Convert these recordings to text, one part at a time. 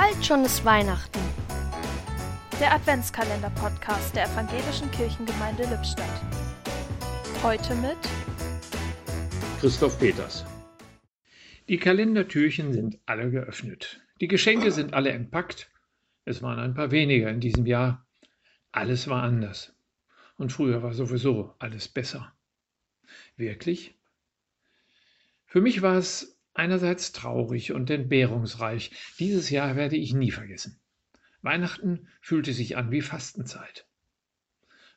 Bald schon ist Weihnachten. Der Adventskalender-Podcast der Evangelischen Kirchengemeinde Lippstadt. Heute mit Christoph Peters. Die Kalendertürchen sind alle geöffnet. Die Geschenke sind alle entpackt. Es waren ein paar weniger in diesem Jahr. Alles war anders. Und früher war sowieso alles besser. Wirklich? Für mich war es einerseits traurig und entbehrungsreich. Dieses Jahr werde ich nie vergessen. Weihnachten fühlte sich an wie Fastenzeit.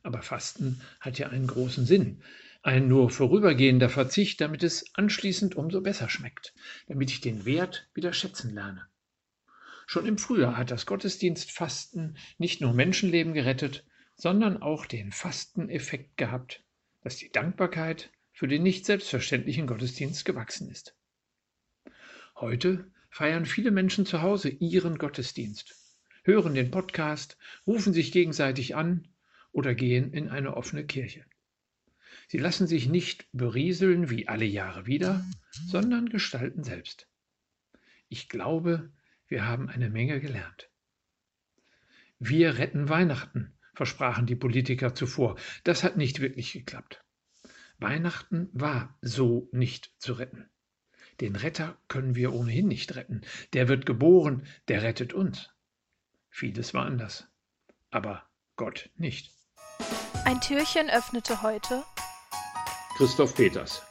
Aber Fasten hat ja einen großen Sinn. Ein nur vorübergehender Verzicht, damit es anschließend umso besser schmeckt, damit ich den Wert wieder schätzen lerne. Schon im Frühjahr hat das Gottesdienstfasten nicht nur Menschenleben gerettet, sondern auch den Fasteneffekt gehabt, dass die Dankbarkeit für den nicht selbstverständlichen Gottesdienst gewachsen ist. Heute feiern viele Menschen zu Hause ihren Gottesdienst, hören den Podcast, rufen sich gegenseitig an oder gehen in eine offene Kirche. Sie lassen sich nicht berieseln wie alle Jahre wieder, sondern gestalten selbst. Ich glaube, wir haben eine Menge gelernt. Wir retten Weihnachten, versprachen die Politiker zuvor. Das hat nicht wirklich geklappt. Weihnachten war so nicht zu retten. Den Retter können wir ohnehin nicht retten. Der wird geboren, der rettet uns. Vieles war anders. Aber Gott nicht. Ein Türchen öffnete heute Christoph Peters